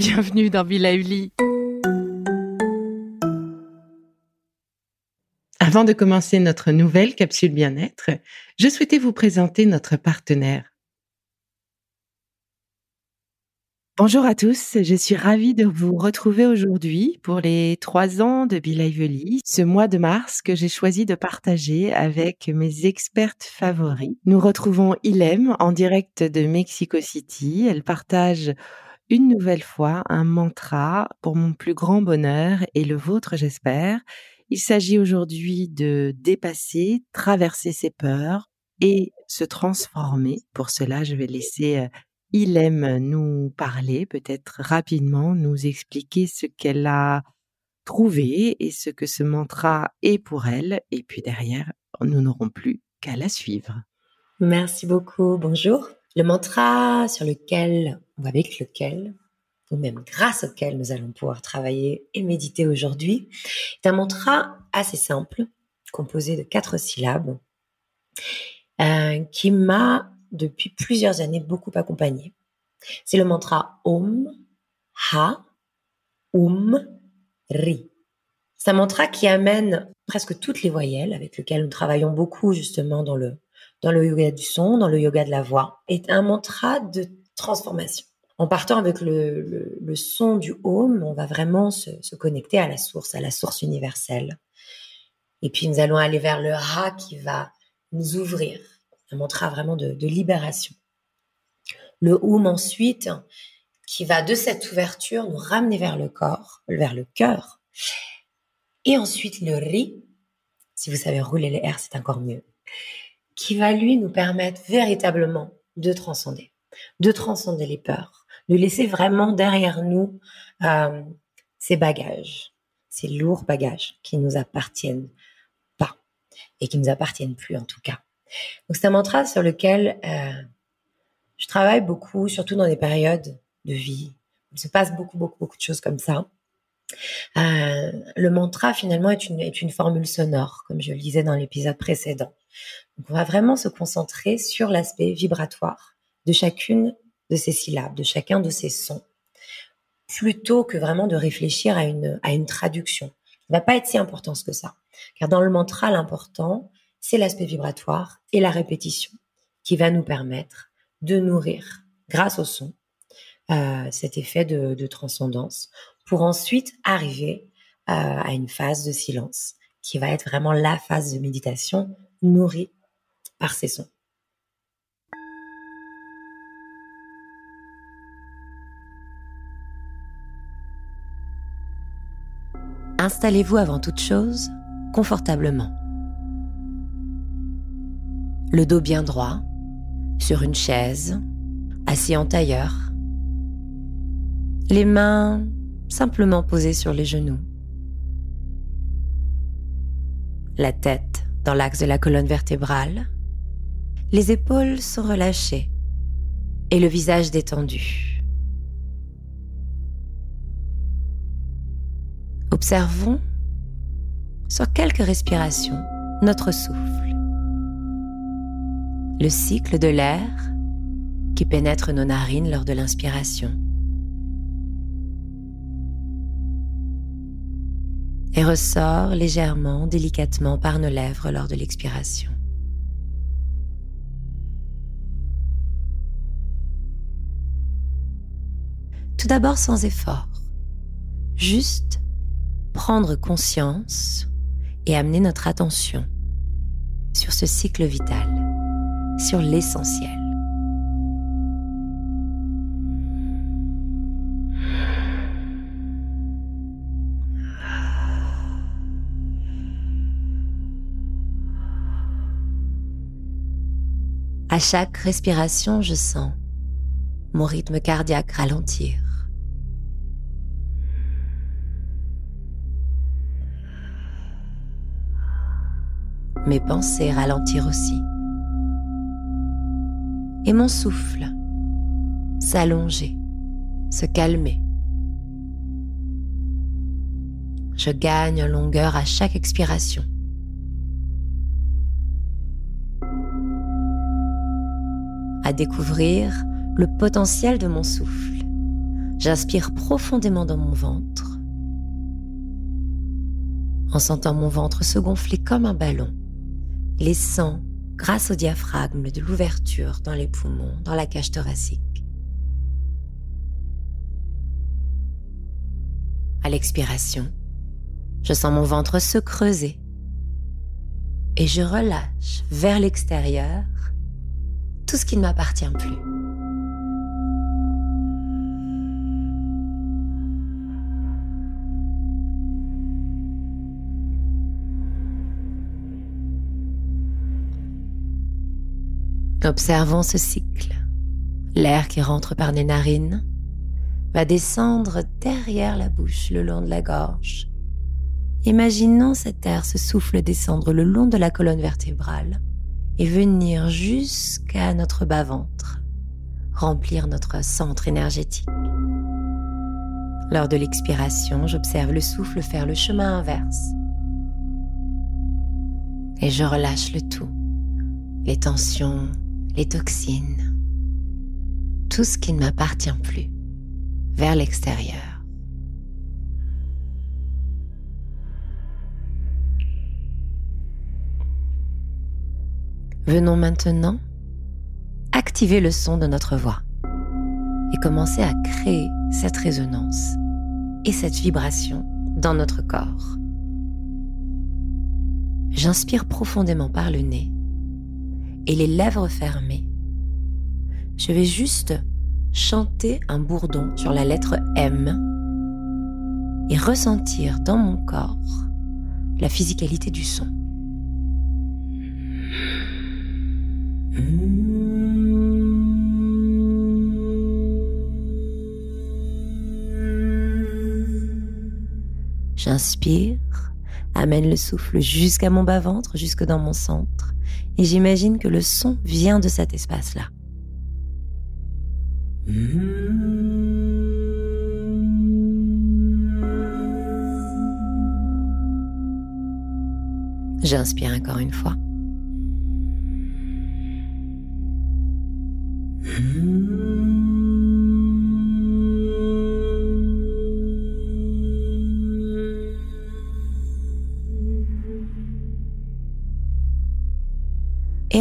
bienvenue dans Villa Uli. Avant de commencer notre nouvelle capsule bien-être, je souhaitais vous présenter notre partenaire. Bonjour à tous, je suis ravie de vous retrouver aujourd'hui pour les trois ans de Be Lively, ce mois de mars que j'ai choisi de partager avec mes expertes favoris. Nous retrouvons Ilem en direct de Mexico City. Elle partage une nouvelle fois un mantra pour mon plus grand bonheur et le vôtre, j'espère. Il s'agit aujourd'hui de dépasser, traverser ses peurs et se transformer. Pour cela, je vais laisser euh, il nous parler, peut-être rapidement, nous expliquer ce qu'elle a trouvé et ce que ce mantra est pour elle. Et puis derrière, nous n'aurons plus qu'à la suivre. Merci beaucoup. Bonjour. Le mantra sur lequel, avec lequel, ou même grâce auquel nous allons pouvoir travailler et méditer aujourd'hui, est un mantra assez simple, composé de quatre syllabes, euh, qui m'a depuis plusieurs années beaucoup accompagné. C'est le mantra Om, Ha, Um, Ri. C'est un mantra qui amène presque toutes les voyelles avec lesquelles nous travaillons beaucoup justement dans le, dans le yoga du son, dans le yoga de la voix, est un mantra de transformation. En partant avec le, son du Om, on va vraiment se, connecter à la source, à la source universelle. Et puis nous allons aller vers le Ha qui va nous ouvrir, un mantra vraiment de, libération. Le Oum ensuite, qui va de cette ouverture nous ramener vers le corps, vers le cœur. Et ensuite le Ri, si vous savez rouler les R, c'est encore mieux, qui va lui nous permettre véritablement de transcender, de transcender les peurs, de laisser vraiment derrière nous euh, ces bagages, ces lourds bagages qui nous appartiennent pas et qui nous appartiennent plus en tout cas. Donc c'est un mantra sur lequel euh, je travaille beaucoup, surtout dans des périodes de vie. Il se passe beaucoup, beaucoup, beaucoup de choses comme ça. Euh, le mantra finalement est une, est une formule sonore, comme je le disais dans l'épisode précédent. Donc on va vraiment se concentrer sur l'aspect vibratoire de chacune de ces syllabes, de chacun de ces sons, plutôt que vraiment de réfléchir à une, à une traduction. Va pas être si important que ça. Car dans le mantra, l'important, c'est l'aspect vibratoire et la répétition qui va nous permettre de nourrir, grâce au son, euh, cet effet de, transcendance pour ensuite arriver euh, à une phase de silence qui va être vraiment la phase de méditation nourrie par ces sons. Installez-vous avant toute chose confortablement. Le dos bien droit, sur une chaise, assis en tailleur, les mains simplement posées sur les genoux, la tête dans l'axe de la colonne vertébrale, les épaules sont relâchées et le visage détendu. Observons sur quelques respirations notre souffle le cycle de l'air qui pénètre nos narines lors de l'inspiration. et ressort légèrement, délicatement par nos lèvres lors de l'expiration. Tout d'abord sans effort, juste prendre conscience et amener notre attention sur ce cycle vital sur l'essentiel. À chaque respiration, je sens mon rythme cardiaque ralentir. Mes pensées ralentir aussi et mon souffle s'allonger, se calmer. Je gagne en longueur à chaque expiration. À découvrir le potentiel de mon souffle. J'inspire profondément dans mon ventre en sentant mon ventre se gonfler comme un ballon, laissant, grâce au diaphragme, de l'ouverture dans les poumons, dans la cage thoracique. À l'expiration, je sens mon ventre se creuser et je relâche vers l'extérieur tout ce qui ne m'appartient plus. Observons ce cycle. L'air qui rentre par les narines va descendre derrière la bouche, le long de la gorge. Imaginons cet air se souffle descendre le long de la colonne vertébrale et venir jusqu'à notre bas-ventre, remplir notre centre énergétique. Lors de l'expiration, j'observe le souffle faire le chemin inverse. Et je relâche le tout. Les tensions, les toxines, tout ce qui ne m'appartient plus vers l'extérieur. Venons maintenant activer le son de notre voix et commencer à créer cette résonance et cette vibration dans notre corps. J'inspire profondément par le nez et les lèvres fermées. Je vais juste chanter un bourdon sur la lettre M et ressentir dans mon corps la physicalité du son. J'inspire, amène le souffle jusqu'à mon bas-ventre, jusque dans mon centre, et j'imagine que le son vient de cet espace-là. J'inspire encore une fois.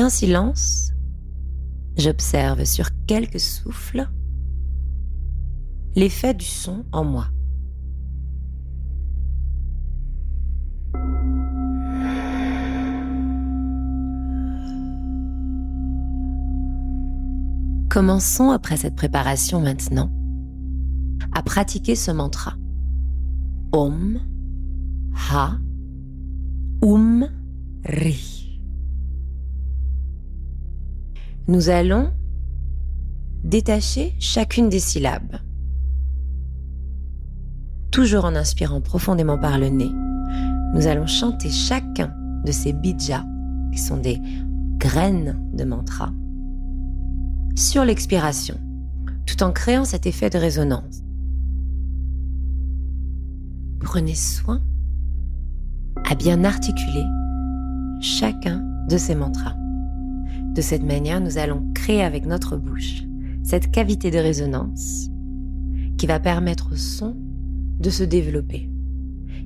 En silence, j'observe sur quelques souffles l'effet du son en moi. Commençons après cette préparation maintenant à pratiquer ce mantra. Om, Ha, Um, Ri. Nous allons détacher chacune des syllabes. Toujours en inspirant profondément par le nez, nous allons chanter chacun de ces bijas, qui sont des graines de mantra, sur l'expiration, tout en créant cet effet de résonance. Prenez soin à bien articuler chacun de ces mantras. De cette manière, nous allons créer avec notre bouche cette cavité de résonance qui va permettre au son de se développer.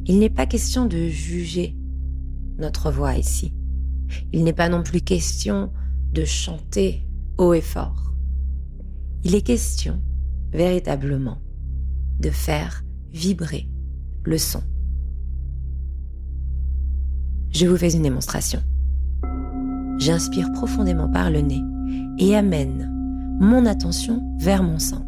Il n'est pas question de juger notre voix ici. Il n'est pas non plus question de chanter haut et fort. Il est question véritablement de faire vibrer le son. Je vous fais une démonstration. J'inspire profondément par le nez et amène mon attention vers mon centre.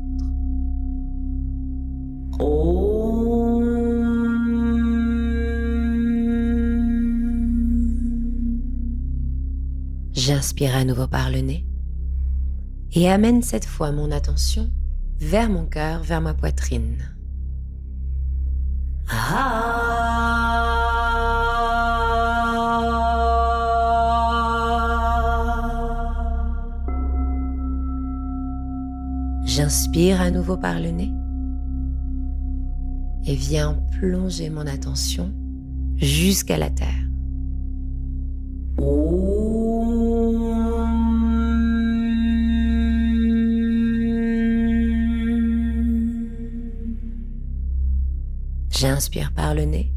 J'inspire à nouveau par le nez et amène cette fois mon attention vers mon cœur, vers ma poitrine. Ah J'inspire à nouveau par le nez et viens plonger mon attention jusqu'à la terre. J'inspire par le nez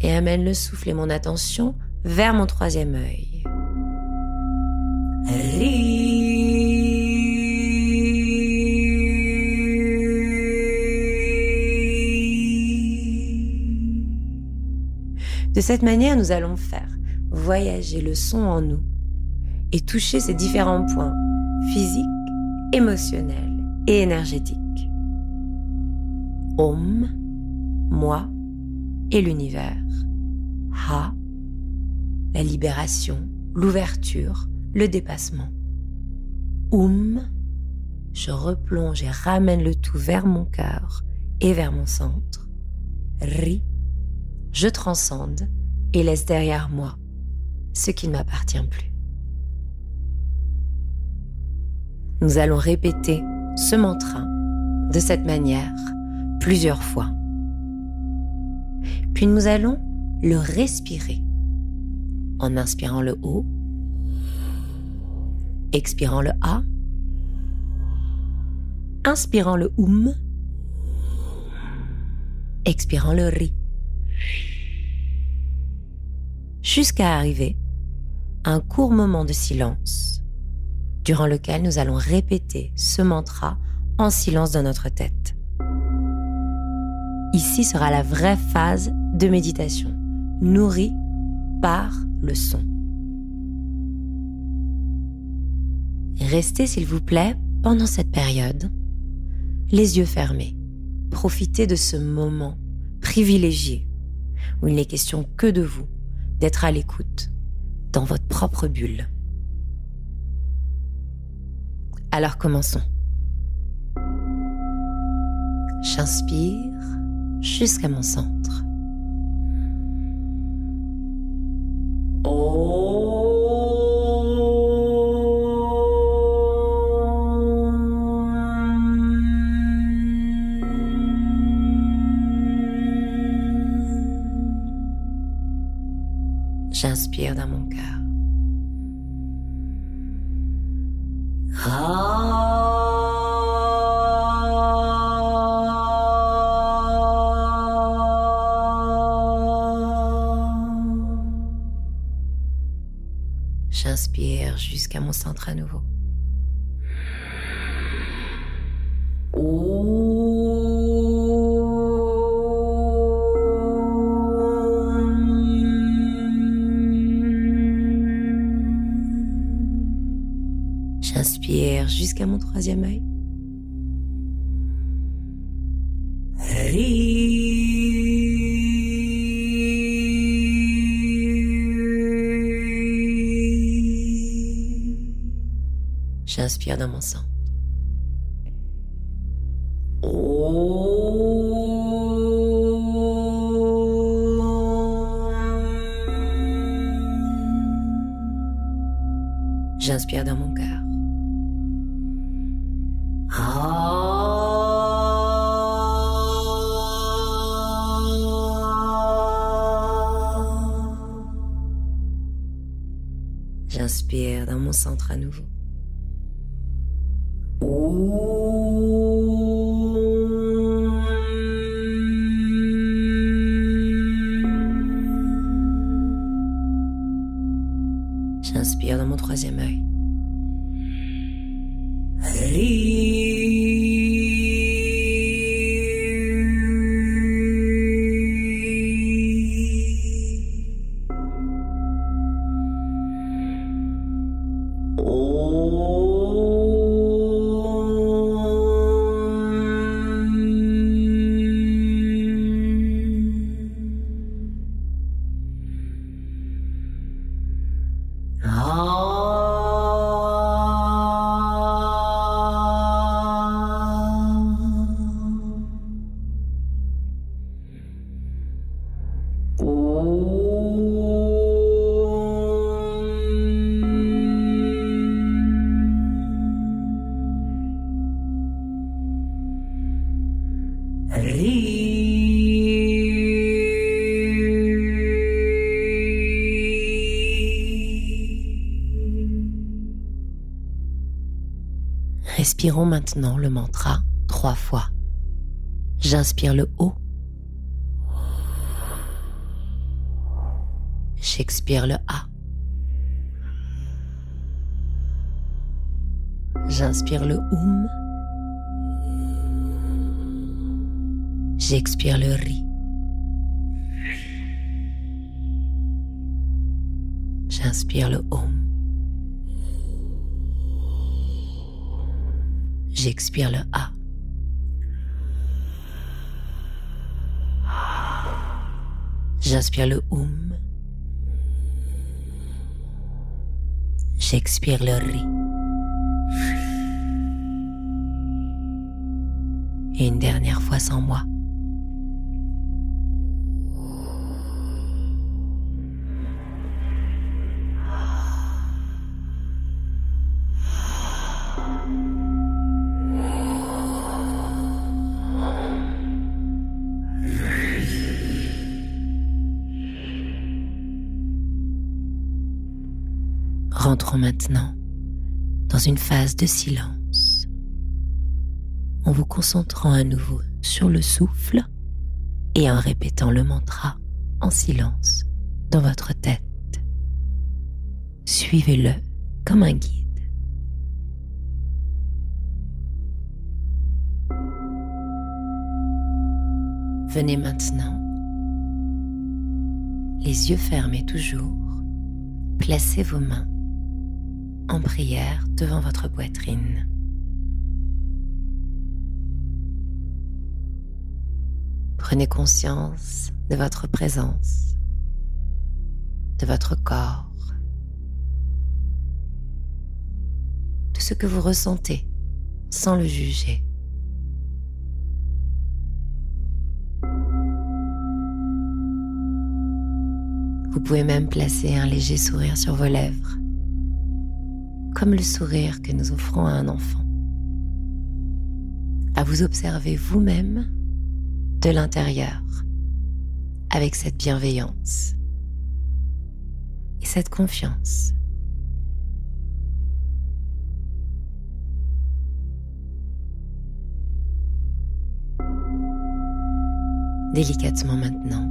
et amène le souffle et mon attention vers mon troisième œil. De cette manière, nous allons faire voyager le son en nous et toucher ces différents points physiques, émotionnels et énergétiques. Om, moi et l'univers. Ha, la libération, l'ouverture, le dépassement. Oum, je replonge et ramène le tout vers mon cœur et vers mon centre. Ri, je transcende et laisse derrière moi ce qui ne m'appartient plus. Nous allons répéter ce mantra de cette manière plusieurs fois. Puis nous allons le respirer en inspirant le O, expirant le A, inspirant le OUM, expirant le RI jusqu'à arriver à un court moment de silence, durant lequel nous allons répéter ce mantra en silence dans notre tête. Ici sera la vraie phase de méditation, nourrie par le son. Restez, s'il vous plaît, pendant cette période, les yeux fermés. Profitez de ce moment privilégié où il n'est question que de vous d'être à l'écoute, dans votre propre bulle. Alors commençons. J'inspire jusqu'à mon centre. J'inspire à nouveau. J'inspire jusqu'à mon troisième œil. J'inspire dans mon. J'inspire dans mon cœur. J'inspire dans mon centre à nouveau. Hari Respirons maintenant le mantra trois fois. J'inspire le O J'expire le A. J'inspire le OUM. J'expire le RI. J'inspire le OM. J'expire le A. J'inspire le OUM. J'expire le RI. Et une dernière fois sans moi. Maintenant dans une phase de silence en vous concentrant à nouveau sur le souffle et en répétant le mantra en silence dans votre tête. Suivez-le comme un guide. Venez maintenant, les yeux fermés toujours, placez vos mains en prière devant votre poitrine. Prenez conscience de votre présence, de votre corps, de ce que vous ressentez sans le juger. Vous pouvez même placer un léger sourire sur vos lèvres comme le sourire que nous offrons à un enfant. À vous observer vous-même de l'intérieur avec cette bienveillance et cette confiance. Délicatement maintenant,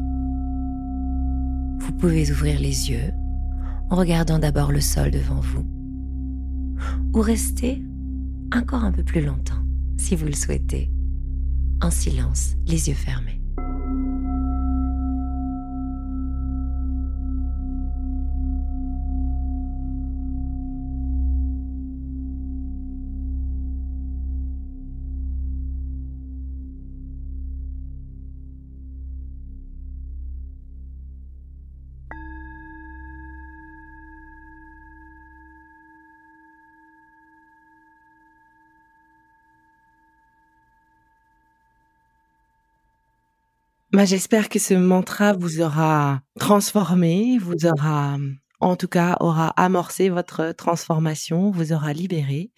vous pouvez ouvrir les yeux en regardant d'abord le sol devant vous ou rester encore un peu plus longtemps, si vous le souhaitez, en silence, les yeux fermés. Bah, j'espère que ce mantra vous aura transformé, vous aura, en tout cas, aura amorcé votre transformation, vous aura libéré.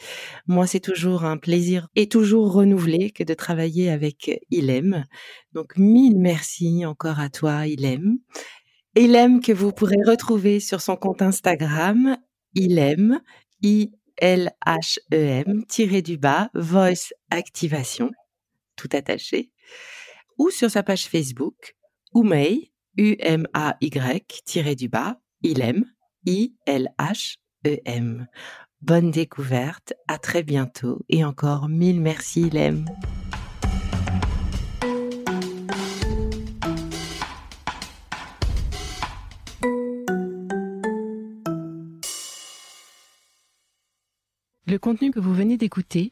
Moi, c'est toujours un plaisir et toujours renouvelé que de travailler avec Ilem. Donc, mille merci encore à toi, Ilem. Ilem que vous pourrez retrouver sur son compte Instagram, Ilem, I-L-H-E-M, tiré du bas, Voice Activation, tout attaché ou sur sa page Facebook, Umay, U-M-A-Y, du bas, Ilem, I-L-H-E-M. Bonne découverte, à très bientôt et encore mille merci Ilem. Le contenu que vous venez d'écouter